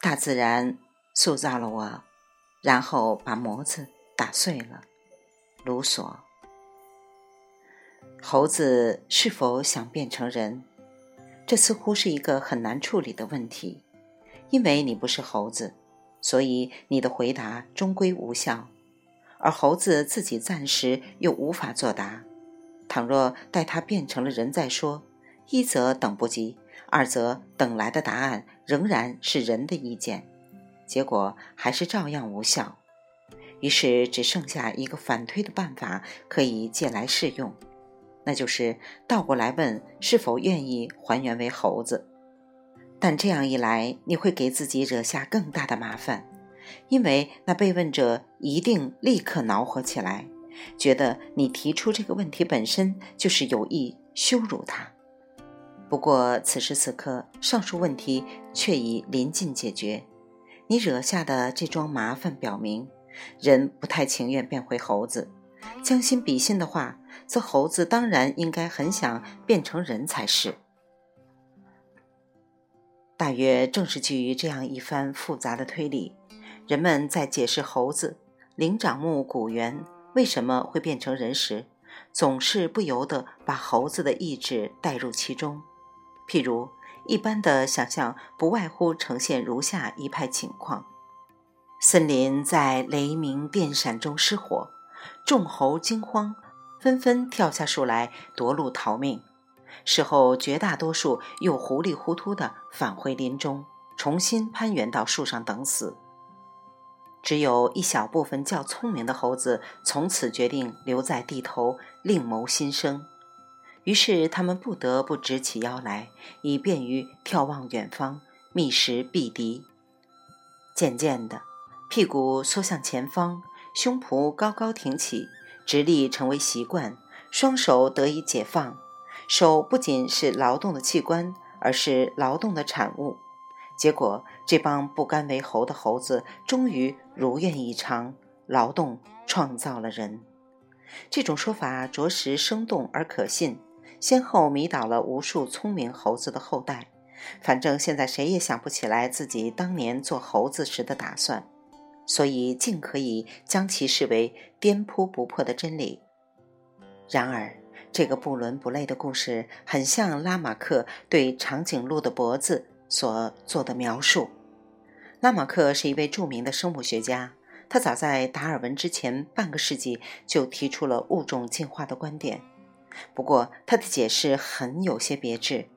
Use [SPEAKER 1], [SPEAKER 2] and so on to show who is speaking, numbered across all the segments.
[SPEAKER 1] 大自然塑造了我，然后把模子打碎了。卢索。猴子是否想变成人？这似乎是一个很难处理的问题，因为你不是猴子，所以你的回答终归无效。而猴子自己暂时又无法作答。倘若待它变成了人再说，一则等不及。二则等来的答案仍然是人的意见，结果还是照样无效。于是只剩下一个反推的办法可以借来试用，那就是倒过来问是否愿意还原为猴子。但这样一来，你会给自己惹下更大的麻烦，因为那被问者一定立刻恼火起来，觉得你提出这个问题本身就是有意羞辱他。不过，此时此刻，上述问题却已临近解决。你惹下的这桩麻烦，表明人不太情愿变回猴子。将心比心的话，则猴子当然应该很想变成人才是。大约正是基于这样一番复杂的推理，人们在解释猴子灵长目古猿为什么会变成人时，总是不由得把猴子的意志带入其中。譬如，一般的想象不外乎呈现如下一派情况：森林在雷鸣电闪中失火，众猴惊慌，纷纷跳下树来夺路逃命。事后，绝大多数又糊里糊涂地返回林中，重新攀援到树上等死。只有一小部分较聪明的猴子，从此决定留在地头，另谋新生。于是他们不得不直起腰来，以便于眺望远方，觅食避敌。渐渐的，屁股缩向前方，胸脯高高挺起，直立成为习惯，双手得以解放。手不仅是劳动的器官，而是劳动的产物。结果，这帮不甘为猴的猴子终于如愿以偿，劳动创造了人。这种说法着实生动而可信。先后迷倒了无数聪明猴子的后代，反正现在谁也想不起来自己当年做猴子时的打算，所以尽可以将其视为颠扑不破的真理。然而，这个不伦不类的故事很像拉马克对长颈鹿的脖子所做的描述。拉马克是一位著名的生物学家，他早在达尔文之前半个世纪就提出了物种进化的观点。不过，他的解释很有些别致。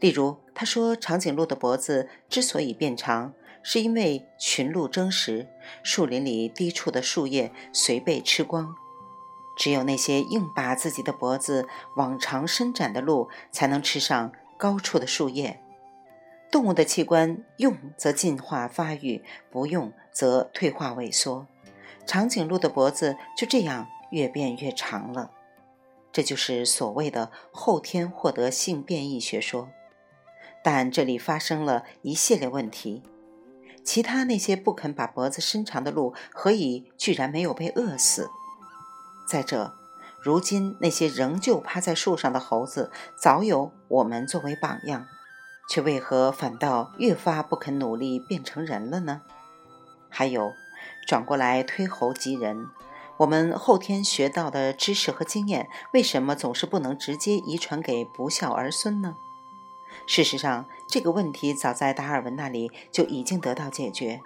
[SPEAKER 1] 例如，他说长颈鹿的脖子之所以变长，是因为群鹿争食，树林里低处的树叶随被吃光，只有那些硬把自己的脖子往长伸展的鹿，才能吃上高处的树叶。动物的器官用则进化发育，不用则退化萎缩，长颈鹿的脖子就这样越变越长了。这就是所谓的后天获得性变异学说，但这里发生了一系列问题：其他那些不肯把脖子伸长的鹿，何以居然没有被饿死？再者，如今那些仍旧趴在树上的猴子，早有我们作为榜样，却为何反倒越发不肯努力变成人了呢？还有，转过来推猴及人。我们后天学到的知识和经验，为什么总是不能直接遗传给不孝儿孙呢？事实上，这个问题早在达尔文那里就已经得到解决，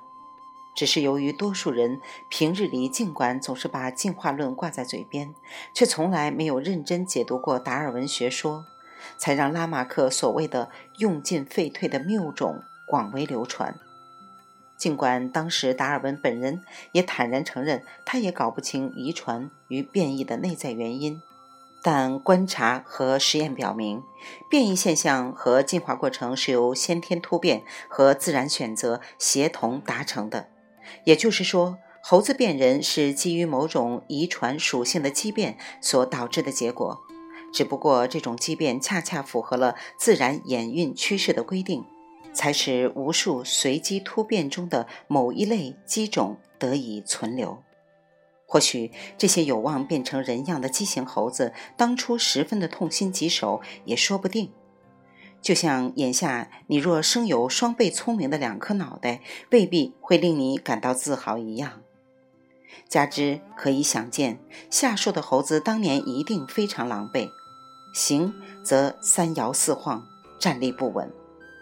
[SPEAKER 1] 只是由于多数人平日里尽管总是把进化论挂在嘴边，却从来没有认真解读过达尔文学说，才让拉马克所谓的用进废退的谬种广为流传。尽管当时达尔文本人也坦然承认，他也搞不清遗传与变异的内在原因，但观察和实验表明，变异现象和进化过程是由先天突变和自然选择协同达成的。也就是说，猴子变人是基于某种遗传属性的畸变所导致的结果，只不过这种畸变恰恰符合了自然演运趋势的规定。才使无数随机突变中的某一类机种得以存留。或许这些有望变成人样的畸形猴子当初十分的痛心疾首，也说不定。就像眼下你若生有双倍聪明的两颗脑袋，未必会令你感到自豪一样。加之可以想见，下树的猴子当年一定非常狼狈，行则三摇四晃，站立不稳；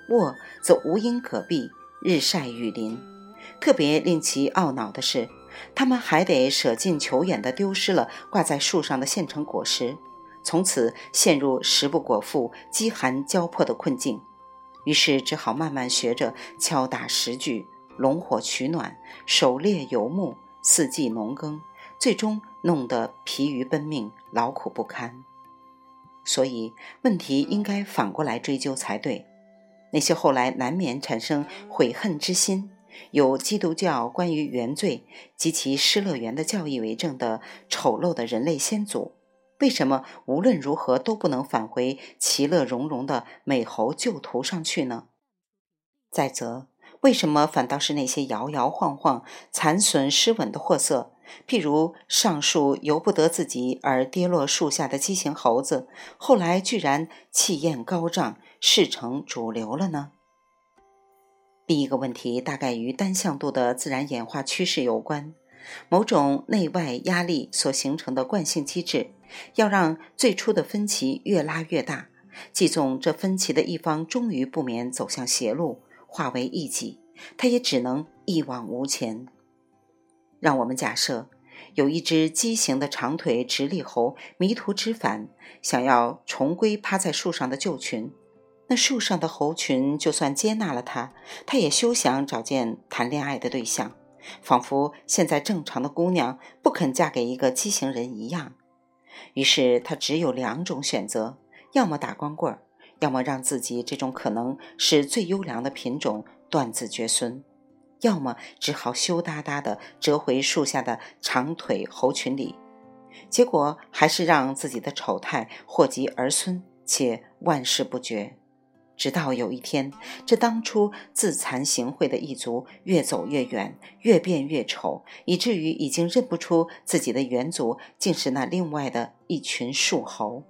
[SPEAKER 1] 卧则无因可避，日晒雨淋。特别令其懊恼的是，他们还得舍近求远地丢失了挂在树上的现成果实。从此陷入食不果腹、饥寒交迫的困境，于是只好慢慢学着敲打石具、龙火取暖、狩猎游牧、四季农耕，最终弄得疲于奔命、劳苦不堪。所以问题应该反过来追究才对。那些后来难免产生悔恨之心、有基督教关于原罪及其失乐园的教义为证的丑陋的人类先祖。为什么无论如何都不能返回其乐融融的美猴旧途上去呢？再则，为什么反倒是那些摇摇晃晃、残损失稳的货色，譬如上树由不得自己而跌落树下的畸形猴子，后来居然气焰高涨，势成主流了呢？第一个问题大概与单向度的自然演化趋势有关，某种内外压力所形成的惯性机制。要让最初的分歧越拉越大，即纵这分歧的一方终于不免走向邪路，化为一己，他也只能一往无前。让我们假设有一只畸形的长腿直立猴迷途知返，想要重归趴在树上的旧群，那树上的猴群就算接纳了他，他也休想找见谈恋爱的对象，仿佛现在正常的姑娘不肯嫁给一个畸形人一样。于是他只有两种选择：要么打光棍儿，要么让自己这种可能是最优良的品种断子绝孙；要么只好羞答答地折回树下的长腿猴群里。结果还是让自己的丑态祸及儿孙，且万事不绝。直到有一天，这当初自惭形秽的一族越走越远，越变越丑，以至于已经认不出自己的远祖竟是那另外的一群树猴。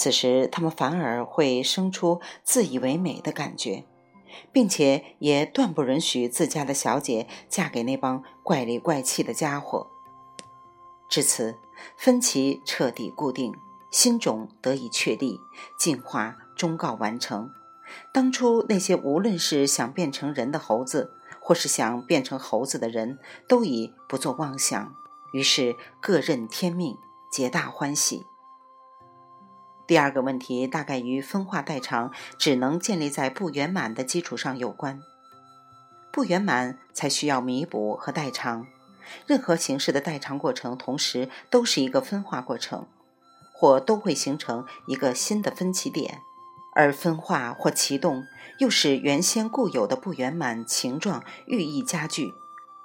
[SPEAKER 1] 此时，他们反而会生出自以为美的感觉，并且也断不允许自家的小姐嫁给那帮怪里怪气的家伙。至此，分歧彻底固定，新种得以确立，进化终告完成。当初那些无论是想变成人的猴子，或是想变成猴子的人，都已不做妄想，于是各任天命，皆大欢喜。第二个问题大概与分化代偿只能建立在不圆满的基础上有关，不圆满才需要弥补和代偿。任何形式的代偿过程，同时都是一个分化过程，或都会形成一个新的分歧点。而分化或启动，又使原先固有的不圆满情状愈益加剧，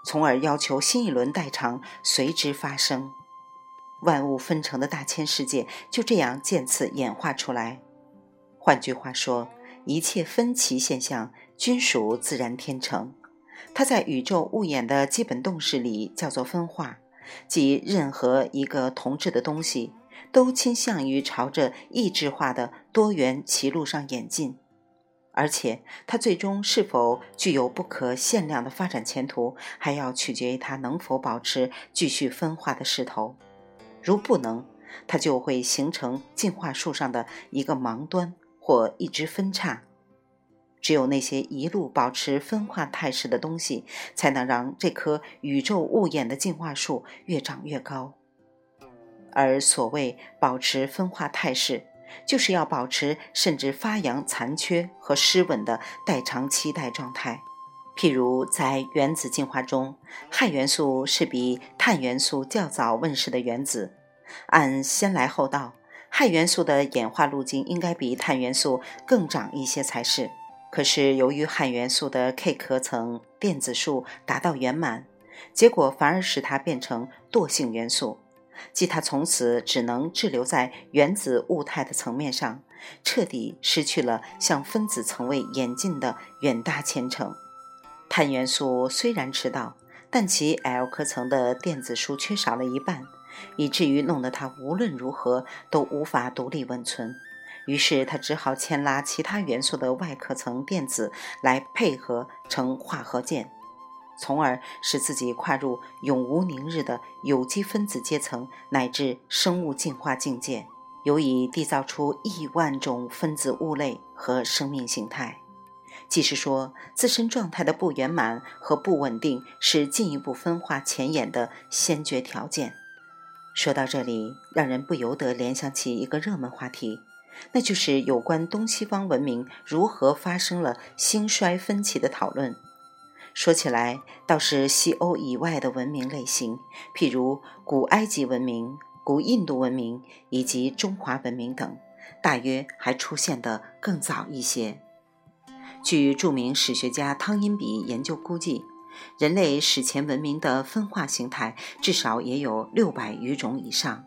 [SPEAKER 1] 从而要求新一轮代偿随之发生。万物分成的大千世界就这样渐次演化出来。换句话说，一切分歧现象均属自然天成。它在宇宙物演的基本动势里叫做分化，即任何一个同质的东西。都倾向于朝着异质化的多元歧路上演进，而且它最终是否具有不可限量的发展前途，还要取决于它能否保持继续分化的势头。如不能，它就会形成进化树上的一个盲端或一支分叉。只有那些一路保持分化态势的东西，才能让这棵宇宙物演的进化树越长越高。而所谓保持分化态势，就是要保持甚至发扬残缺和失稳的代偿期待状态。譬如在原子进化中，氦元素是比碳元素较早问世的原子，按先来后到，氦元素的演化路径应该比碳元素更长一些才是。可是由于氦元素的 K 壳层电子数达到圆满，结果反而使它变成惰性元素。即它从此只能滞留在原子物态的层面上，彻底失去了向分子层位演进的远大前程。碳元素虽然迟到，但其 L 壳层的电子数缺少了一半，以至于弄得它无论如何都无法独立稳存。于是他只好牵拉其他元素的外壳层电子来配合成化合键，从而使自己跨入永无宁日的有机分子阶层乃至生物进化境界，由以缔造出亿万种分子物类和生命形态。即是说，自身状态的不圆满和不稳定是进一步分化前沿的先决条件。说到这里，让人不由得联想起一个热门话题，那就是有关东西方文明如何发生了兴衰分歧的讨论。说起来，倒是西欧以外的文明类型，譬如古埃及文明、古印度文明以及中华文明等，大约还出现的更早一些。据著名史学家汤因比研究估计，人类史前文明的分化形态至少也有六百余种以上。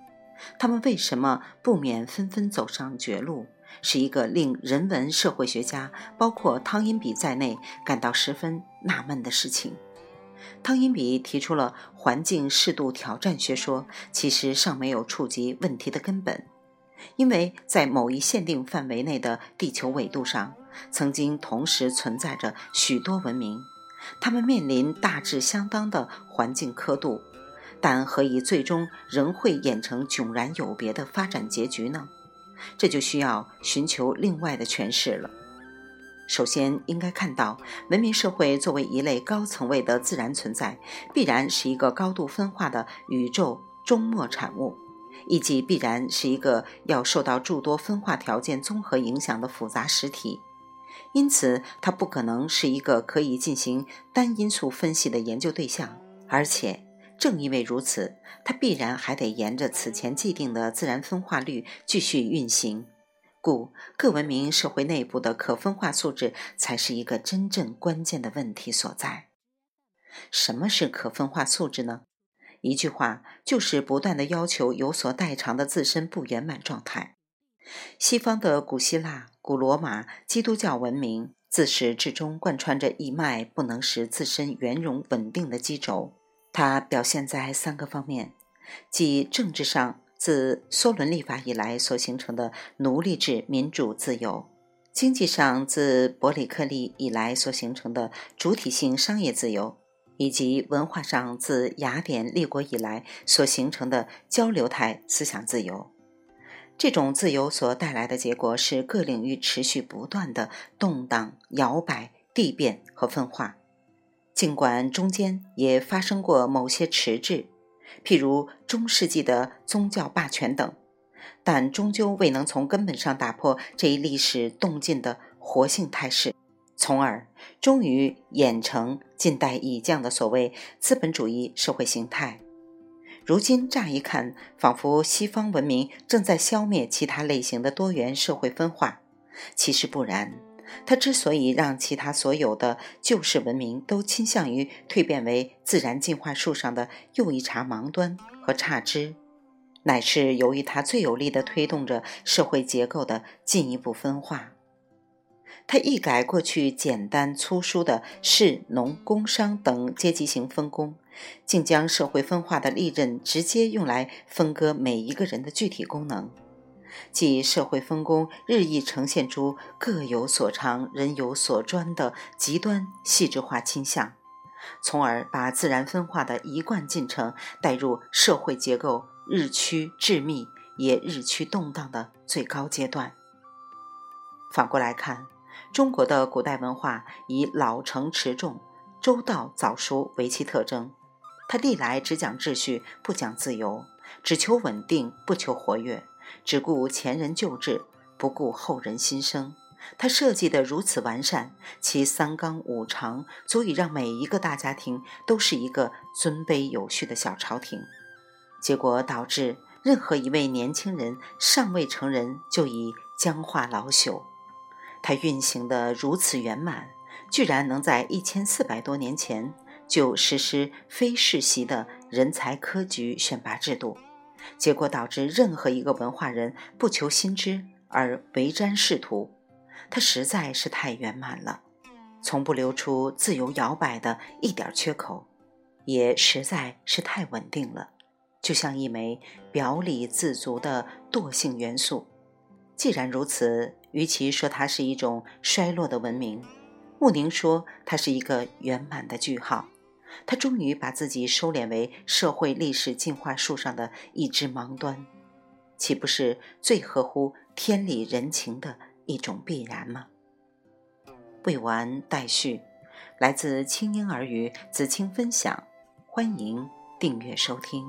[SPEAKER 1] 他们为什么不免纷纷走上绝路，是一个令人文社会学家，包括汤因比在内感到十分纳闷的事情。汤因比提出了环境适度挑战学说，其实尚没有触及问题的根本。因为在某一限定范围内的地球纬度上，曾经同时存在着许多文明，它们面临大致相当的环境刻度，但何以最终仍会演成迥然有别的发展结局呢？这就需要寻求另外的诠释了。首先，应该看到文明社会作为一类高层位的自然存在，必然是一个高度分化的宇宙终末产物。以及必然是一个要受到诸多分化条件综合影响的复杂实体，因此它不可能是一个可以进行单因素分析的研究对象。而且正因为如此，它必然还得沿着此前既定的自然分化率继续运行。故各文明社会内部的可分化素质才是一个真正关键的问题所在。什么是可分化素质呢？一句话，就是不断的要求有所代偿的自身不圆满状态。西方的古希腊、古罗马、基督教文明自始至终贯穿着一脉不能使自身圆融稳定的基轴。它表现在三个方面，即政治上自梭伦立法以来所形成的奴隶制民主自由；经济上自伯里克利以来所形成的主体性商业自由。以及文化上自雅典立国以来所形成的交流态思想自由，这种自由所带来的结果是各领域持续不断的动荡、摇摆、地变和分化。尽管中间也发生过某些迟滞，譬如中世纪的宗教霸权等，但终究未能从根本上打破这一历史动静的活性态势。从而终于演成近代已降的所谓资本主义社会形态。如今乍一看，仿佛西方文明正在消灭其他类型的多元社会分化，其实不然。它之所以让其他所有的旧式文明都倾向于蜕变为自然进化树上的又一茬盲端和差枝，乃是由于它最有力地推动着社会结构的进一步分化。它一改过去简单粗疏的士、农、工商等阶级型分工，竟将社会分化的利刃直接用来分割每一个人的具体功能，即社会分工日益呈现出各有所长、人有所专的极端细致化倾向，从而把自然分化的一贯进程带入社会结构日趋致密也日趋动荡的最高阶段。反过来看。中国的古代文化以老成持重、周到早熟为其特征，他历来只讲秩序，不讲自由；只求稳定，不求活跃；只顾前人旧制，不顾后人新生。他设计的如此完善，其三纲五常足以让每一个大家庭都是一个尊卑有序的小朝廷。结果导致任何一位年轻人尚未成人，就已僵化老朽。他运行的如此圆满，居然能在一千四百多年前就实施非世袭的人才科举选拔制度，结果导致任何一个文化人不求新知而为瞻仕途。它实在是太圆满了，从不留出自由摇摆的一点缺口，也实在是太稳定了，就像一枚表里自足的惰性元素。既然如此，与其说它是一种衰落的文明，穆宁说它是一个圆满的句号。他终于把自己收敛为社会历史进化树上的一枝盲端，岂不是最合乎天理人情的一种必然吗？未完待续，来自清音儿语子清分享，欢迎订阅收听。